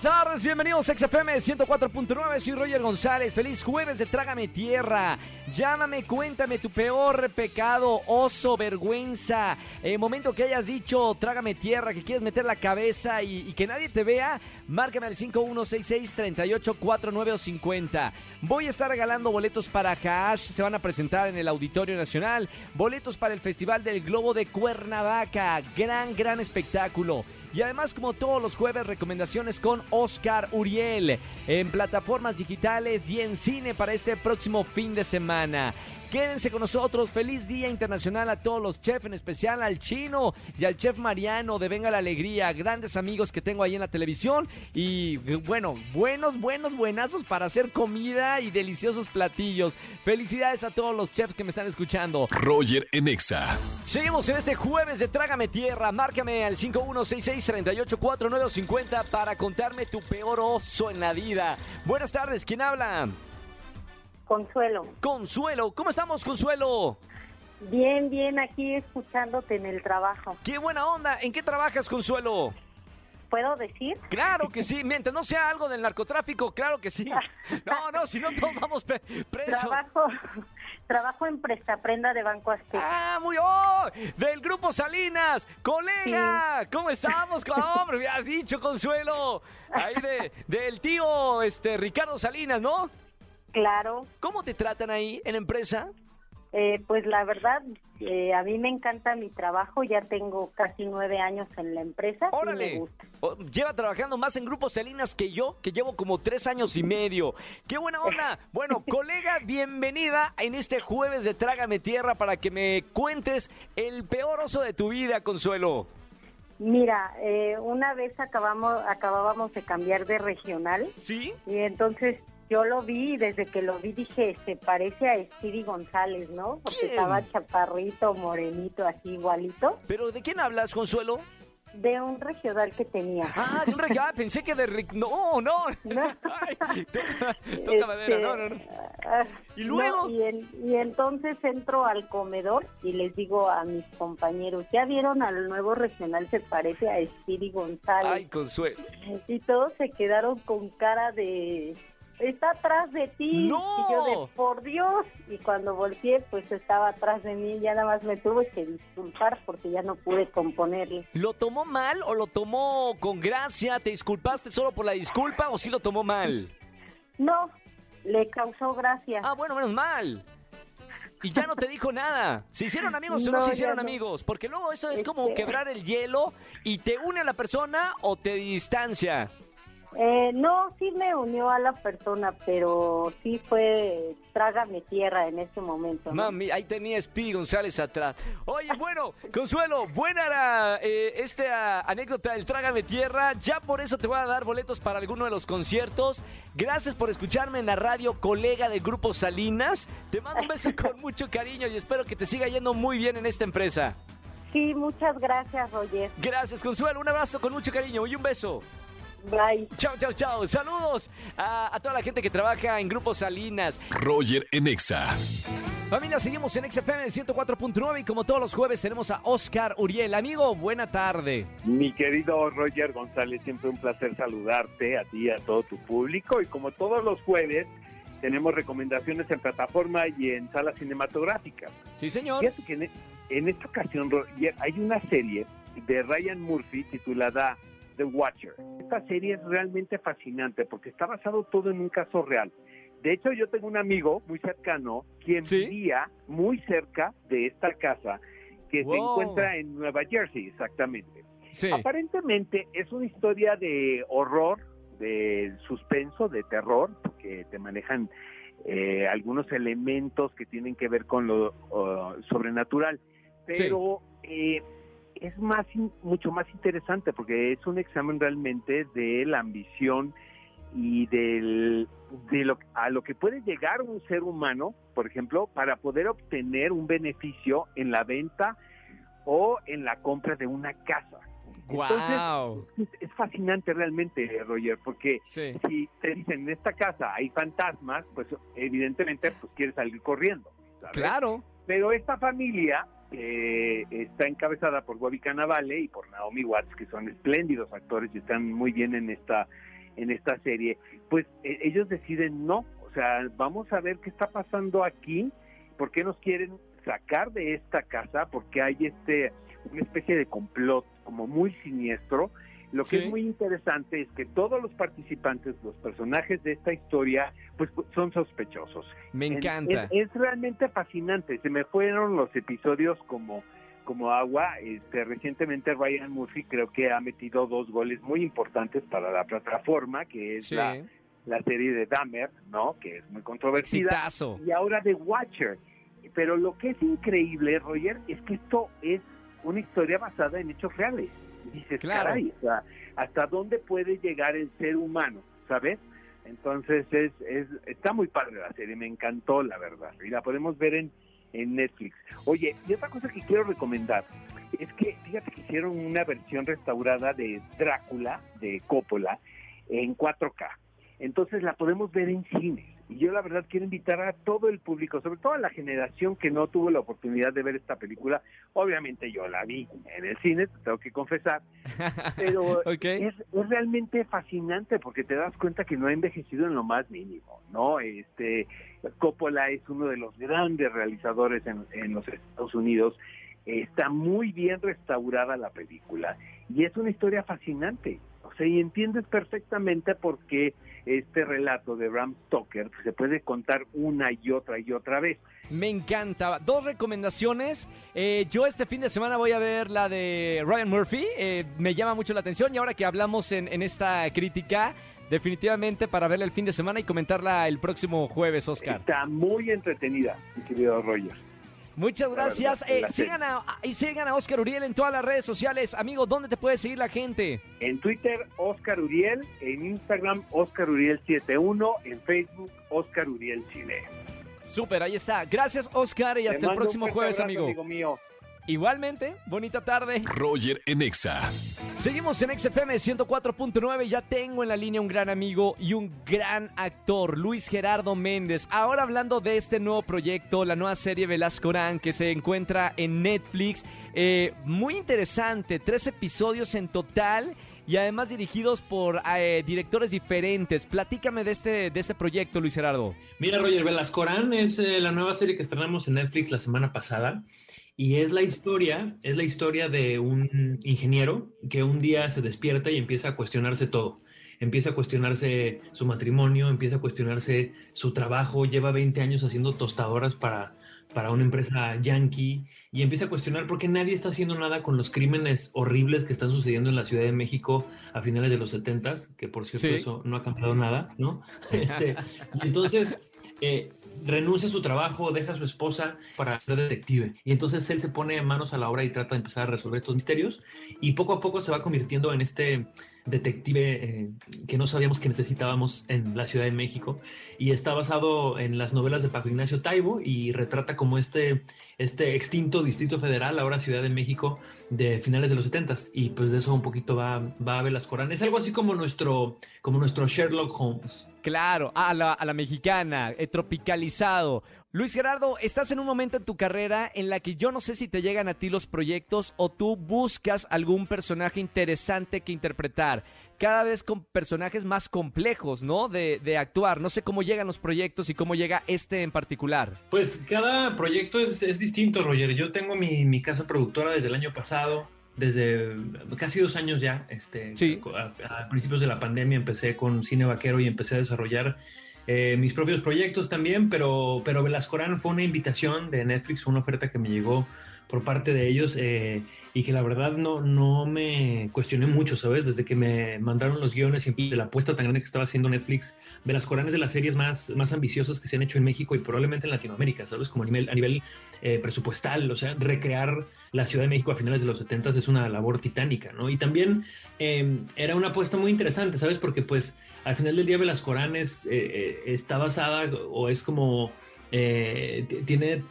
Buenas tardes, bienvenidos a XFM 104.9, soy Roger González, feliz jueves de Trágame Tierra, llámame, cuéntame tu peor pecado, oso, vergüenza, el momento que hayas dicho Trágame Tierra, que quieres meter la cabeza y, y que nadie te vea, márcame al 5166-3849 o 50. Voy a estar regalando boletos para Hash, se van a presentar en el Auditorio Nacional, boletos para el Festival del Globo de Cuernavaca, gran, gran espectáculo. Y además, como todos los jueves, recomendaciones con Oscar Uriel en plataformas digitales y en cine para este próximo fin de semana. Quédense con nosotros. Feliz Día Internacional a todos los chefs, en especial al chino y al chef Mariano de Venga la Alegría. Grandes amigos que tengo ahí en la televisión. Y bueno, buenos, buenos, buenazos para hacer comida y deliciosos platillos. Felicidades a todos los chefs que me están escuchando. Roger en Exa. Seguimos en este jueves de Trágame Tierra. Márcame al 5166-384950 para contarme tu peor oso en la vida. Buenas tardes, ¿quién habla? Consuelo. Consuelo, ¿cómo estamos, Consuelo? Bien, bien, aquí escuchándote en el trabajo. ¡Qué buena onda! ¿En qué trabajas, Consuelo? ¿Puedo decir? Claro que sí, mientras no sea algo del narcotráfico, claro que sí. No, no, si no todos vamos pre- presos. Trabajo, trabajo en Prestaprenda de Banco Azteca. ¡Ah, muy oh! Del Grupo Salinas, colega, ¿cómo estamos? Hombre, me has dicho, Consuelo. Ahí de, del tío este, Ricardo Salinas, ¿no? Claro, ¿Cómo te tratan ahí en la empresa? eh, pues la verdad, eh, a mí me encanta mi trabajo, ya tengo casi nueve años en la empresa y me ¡Órale! gusta. Oh, Lleva trabajando más en Grupo Salinas que yo, que llevo como tres años y medio. ¡Qué buena onda! Bueno, colega, bienvenida en este jueves de Trágame Tierra para que me cuentes el peor oso de tu vida, Consuelo. Mira, eh, una vez acabamos, acabábamos de cambiar de regional ¿Sí? y entonces yo lo vi y desde que lo vi dije, se parece a Stevie González, ¿no? Porque ¿Quién? estaba chaparrito, morenito, así igualito, ¿Pero de quién hablas, Consuelo? de un regional que tenía. Ah, de un reg- ah, pensé que de... Ric- No, no. No. Ay, toca, toca Este, madera, no, no, no. ah, ¿Y luego? no, y, en- y entonces entro al comedor y les digo a mis compañeros, ¿ya vieron al nuevo regional? Se parece a Stevie González. Ay, Consuelo. Y todos se quedaron con cara de... Está atrás de ti. ¡No! Y yo de, por Dios. Y cuando volteé, pues estaba atrás de mí. Ya nada más me tuve que disculpar porque ya no pude componerle. ¿Lo tomó mal o lo tomó con gracia? ¿Te disculpaste solo por la disculpa o sí lo tomó mal? No, le causó gracia. Ah, bueno, menos mal. Y ya no te dijo nada. ¿Se hicieron amigos o no, No, se hicieron no. amigos? Porque luego eso es como Este- quebrar el hielo y te une a la persona o te distancia. Eh, no, sí me unió a la persona, pero sí fue trágame tierra en ese momento. ¿no? Mami, ahí tenía Speedy González atrás. Oye, bueno, Consuelo, buena era eh, esta anécdota del Trágame Tierra. Ya por eso te voy a dar boletos para alguno de los conciertos. Gracias por escucharme en la radio, colega del Grupo Salinas. Te mando un beso con mucho cariño y espero que te siga yendo muy bien en esta empresa. Sí, muchas gracias, Roger. Gracias, Consuelo. Un abrazo con mucho cariño y un beso. Bye. Chao, chao, chao. Saludos a, a toda la gente que trabaja en Grupo Salinas. Roger en Exa. Familia, seguimos en XFM 104.9 y como todos los jueves tenemos a Oscar Uriel. Amigo, buena tarde. Mi querido Roger González, siempre un placer saludarte a ti y a todo tu público. Y como todos los jueves, tenemos recomendaciones en plataforma y en salas cinematográficas. Sí, señor. Fíjate que en, en esta ocasión, Roger, hay una serie de Ryan Murphy titulada The Watcher. Esta serie es realmente fascinante porque está basado todo en un caso real. De hecho, yo tengo un amigo muy cercano quien ¿Sí? vivía muy cerca de esta casa que se encuentra en Nueva Jersey, exactamente. Sí. Aparentemente es una historia de horror, de suspenso, de terror, porque te manejan eh, algunos elementos que tienen que ver con lo uh, sobrenatural. Pero eh, es más mucho más interesante porque es un examen realmente de la ambición y del, de lo, a lo que puede llegar un ser humano, por ejemplo, para poder obtener un beneficio en la venta o en la compra de una casa. Wow. Entonces, es, es fascinante realmente, Roger, porque Sí. si te dicen en esta casa hay fantasmas, pues evidentemente pues quieres salir corriendo. ¿sabes? Claro. Pero esta familia eh, está encabezada por Bobby Cannavale y por Naomi Watts, que son espléndidos actores y están muy bien en esta en esta serie. Pues eh, ellos deciden no, o sea, vamos a ver qué está pasando aquí, por qué nos quieren sacar de esta casa, porque hay este una especie de complot como muy siniestro. Lo que Sí. es muy interesante es que todos los participantes, los personajes de esta historia, pues son sospechosos. Me En- encanta. Es, es realmente fascinante. Se me fueron los episodios como, como agua. Este, recientemente Ryan Murphy creo que ha metido dos goles muy importantes para la plataforma, que es Sí. la, la serie de Dahmer, ¿no? Que es muy controvertida. Exitazo. Y ahora de Watcher. Pero lo que es increíble, Roger, es que esto es una historia basada en hechos reales. Y dices, Claro. caray, o sea, ¿hasta dónde puede llegar el ser humano? ¿Sabes? Entonces es, es está muy padre la serie, me encantó la verdad. Y la podemos ver en, en Netflix. Oye, y otra cosa que quiero recomendar es que fíjate que hicieron una versión restaurada de Drácula de Coppola en 4K. Entonces la podemos ver en cines. Y yo la verdad quiero invitar a todo el público, sobre todo a la generación que no tuvo la oportunidad de ver esta película. Obviamente yo la vi en el cine, te tengo que confesar, pero es, es realmente fascinante porque te das cuenta que no ha envejecido en lo más mínimo, ¿no? Este Coppola es uno de los grandes realizadores en, en los Estados Unidos. Está muy bien restaurada la película y es una historia fascinante. Y entiendes perfectamente por qué este relato de Bram Stoker se puede contar una y otra y otra vez. Me encanta. Dos recomendaciones. Eh, yo este fin de semana voy a ver la de Ryan Murphy. Eh, me llama mucho la atención. Y ahora que hablamos en, en esta crítica, definitivamente para verla el fin de semana y comentarla el próximo jueves, Oscar. Está muy entretenida, mi querido Roger. Muchas gracias. Eh, sigan, a, y sigan a Oscar Uriel en todas las redes sociales. Amigo, ¿dónde te puede seguir la gente? En Twitter, Oscar Uriel. En Instagram, Oscar Uriel71. En Facebook, Oscar Uriel Chile. Súper, ahí está. Gracias, Oscar, y hasta el próximo jueves, abrazo, amigo. amigo mío. Igualmente, bonita tarde. Roger en Exa. Seguimos en XFM 104.9. Ya tengo en la línea un gran amigo y un gran actor, Luis Gerardo Méndez. Ahora hablando de este nuevo proyecto, la nueva serie Velascorán que se encuentra en Netflix. Eh, muy interesante, tres episodios en total y además dirigidos por eh, directores diferentes. Platícame de este, de este proyecto, Luis Gerardo. Mira, Roger, Velascorán es eh, la nueva serie que estrenamos en Netflix la semana pasada y es la historia, es la historia de un ingeniero que un día se despierta y empieza a cuestionarse todo. Empieza a cuestionarse su matrimonio, empieza a cuestionarse su trabajo, lleva 20 años haciendo tostadoras para, para una empresa yankee y empieza a cuestionar por qué nadie está haciendo nada con los crímenes horribles que están sucediendo en la Ciudad de México a finales de los 70 que por cierto Sí. eso no ha cambiado nada, ¿no? Este, y entonces eh, renuncia a su trabajo, deja a su esposa para ser detective. Y entonces él se pone manos a la obra y trata de empezar a resolver estos misterios. Y poco a poco se va convirtiendo en este detective eh, que no sabíamos que necesitábamos en la Ciudad de México. Y está basado en las novelas de Paco Ignacio Taibo y retrata como este, este extinto Distrito Federal, ahora Ciudad de México, de finales de los 70 Y pues de eso un poquito va, va a Velascorán. Es algo así como nuestro, como nuestro Sherlock Holmes. Claro, a la, a la mexicana, eh, tropicalizado. Luis Gerardo, estás en un momento en tu carrera en la que yo no sé si te llegan a ti los proyectos o tú buscas algún personaje interesante que interpretar. Cada vez con personajes más complejos, ¿no? De, de actuar. No sé cómo llegan los proyectos y cómo llega este en particular. Pues cada proyecto es, es distinto, Roger. Yo tengo mi, mi casa productora desde el año pasado, desde casi dos años ya. Este, Sí. a, a principios de la pandemia empecé con Cine Vaquero y empecé a desarrollar eh, mis propios proyectos también, pero, pero Velascorán fue una invitación de Netflix, una oferta que me llegó por parte de ellos eh, y que la verdad no, no me cuestioné mucho, ¿sabes? Desde que me mandaron los guiones y de la apuesta tan grande que estaba haciendo Netflix, Velascorán es de las series más, más ambiciosas que se han hecho en México y probablemente en Latinoamérica, ¿sabes? Como a nivel, eh, presupuestal, o sea, recrear la Ciudad de México a finales de los 70 es una labor titánica, ¿no? Y también eh, era una apuesta muy interesante, ¿sabes? Porque pues al final del día Velascorán es, está basada o es como eh, tiene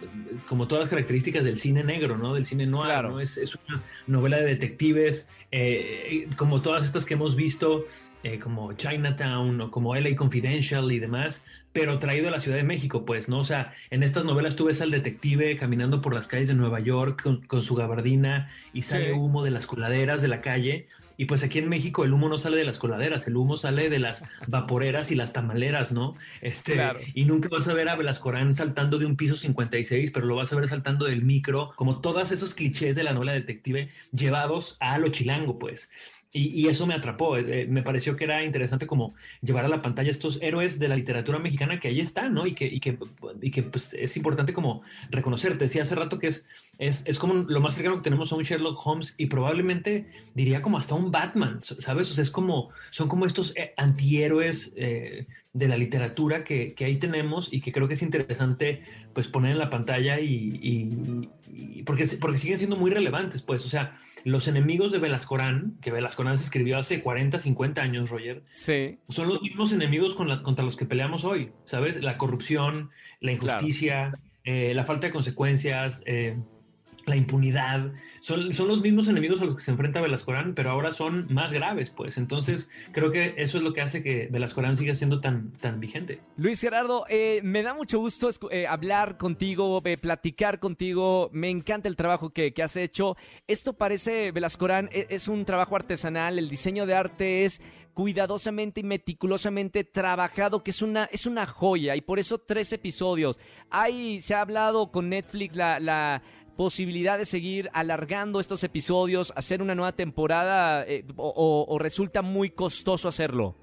como todas las características del cine negro, ¿no? Del cine noir, ¿no? Es, una novela de detectives, eh, como todas estas que hemos visto, eh, como Chinatown o como LA Confidential y demás, pero traído a la Ciudad de México, pues, ¿no? O sea, en estas novelas tú ves al detective caminando por las calles de Nueva York con, su gabardina y sale humo de las coladeras de la calle. Y pues aquí en México el humo no sale de las coladeras, el humo sale de las vaporeras y las tamaleras, ¿no? Este, Y nunca vas a ver a Velascorán saltando de un piso 56, pero lo vas a ver saltando del micro, como todos esos clichés de la novela detective llevados a lo chilango, pues. Y, eso me atrapó, eh, eh, me pareció que era interesante como llevar a la pantalla estos héroes de la literatura mexicana que ahí están, ¿no? Y que, y que, y que pues, es importante como reconocer. Te decía hace rato que es, es, es, como lo más cercano que tenemos a un Sherlock Holmes y probablemente diría como hasta un Batman, ¿sabes? O sea, es como, son como estos eh, antihéroes de la literatura que, que, ahí tenemos y que creo que es interesante pues poner en la pantalla y, y porque, porque siguen siendo muy relevantes, pues, o sea, los enemigos de Velascorán, que Velascorán se escribió hace 40, 50 años, Roger, sí. son los mismos enemigos contra los que peleamos hoy, ¿sabes? La corrupción, la injusticia, eh, la falta de consecuencias, eh, la impunidad, son, son los mismos enemigos a los que se enfrenta Velascorán, pero ahora son más graves, pues. Entonces, creo que eso es lo que hace que Velascorán siga siendo tan, tan vigente. Luis Gerardo, eh, me da mucho gusto eh, hablar contigo, eh, platicar contigo. Me encanta el trabajo que, que has hecho. Esto parece, Velascorán, e, es un trabajo artesanal. El diseño de arte es cuidadosamente y meticulosamente trabajado, que es una, es una joya, y por eso tres episodios. Hay, se ha hablado con Netflix la, posibilidad de seguir alargando estos episodios, hacer una nueva temporada eh, o, resulta muy costoso hacerlo?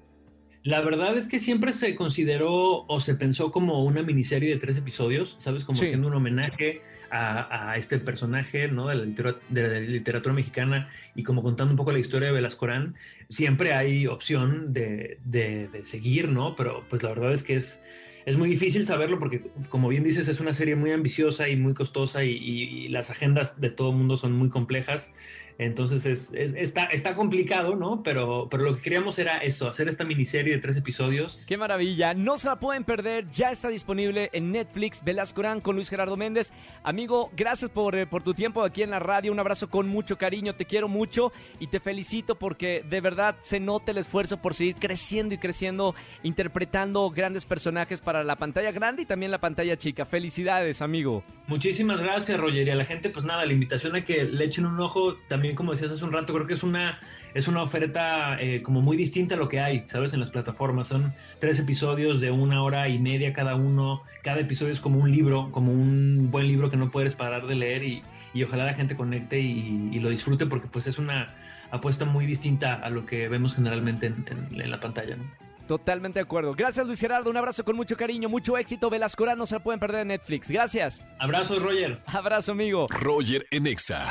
La verdad es que siempre se consideró o se pensó como una miniserie de tres episodios, ¿sabes? Como siendo un homenaje a, este personaje, ¿no? De la, literatura, mexicana y como contando un poco la historia de Velascorán. Siempre hay opción de, de seguir, ¿no? Pero pues la verdad es que es es muy difícil saberlo porque, como bien dices, es una serie muy ambiciosa y muy costosa y, las agendas de todo el mundo son muy complejas. Entonces es, está, está complicado, ¿no? Pero, pero lo que queríamos era esto, hacer esta miniserie de tres episodios. ¡Qué maravilla! No se la pueden perder, ya está disponible en Netflix, Velascorán con Luis Gerardo Méndez. Amigo, gracias por, eh, por tu tiempo aquí en la radio, un abrazo con mucho cariño, te quiero mucho y te felicito porque de verdad se nota el esfuerzo por seguir creciendo y creciendo, interpretando grandes personajes para la pantalla grande y también la pantalla chica. Felicidades, amigo. Muchísimas gracias, Roger. Y a la gente, pues nada, la invitación a que le echen un ojo también como decías hace un rato, creo que es una, es una oferta eh, como muy distinta a lo que hay, ¿sabes? En las plataformas. Son tres episodios de una hora y media cada uno. Cada episodio es como un libro, como un buen libro que no puedes parar de leer y, ojalá la gente conecte y, lo disfrute porque pues es una apuesta muy distinta a lo que vemos generalmente en, la pantalla, Totalmente de acuerdo. Gracias, Luis Gerardo. Un abrazo con mucho cariño, mucho éxito. Velascorán no se la pueden perder en Netflix. Gracias. Abrazo, Roger. Abrazo, amigo. Roger Enexa.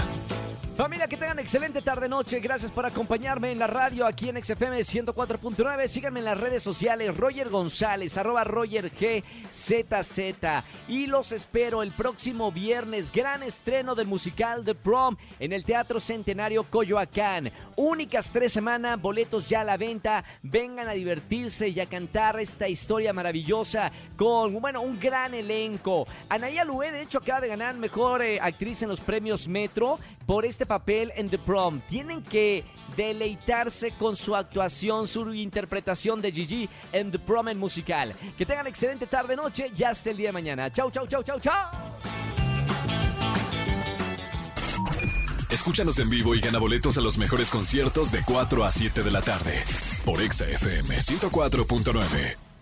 Familia, que tengan excelente tarde-noche. Gracias por acompañarme en la radio aquí en XFM 104.9. Síganme en las redes sociales. Roger González, arroba Roger GZZ. Y los espero el próximo viernes. Gran estreno del musical The Prom en el Teatro Centenario Coyoacán. Únicas tres semanas, boletos ya a la venta. Vengan a divertirse y a cantar esta historia maravillosa con, bueno, un gran elenco. Anaya Lué, de hecho, acaba de ganar mejor eh, actriz en los premios Metro por este papel en The Prom. Tienen que deleitarse con su actuación, su interpretación de Gigi en The Prom en musical. Que tengan excelente tarde, noche y hasta el día de mañana. Chau, chau, chau, chau, chau. Escúchanos en vivo y gana boletos a los mejores conciertos de 4 a 7 de la tarde por Exa FM 104.9.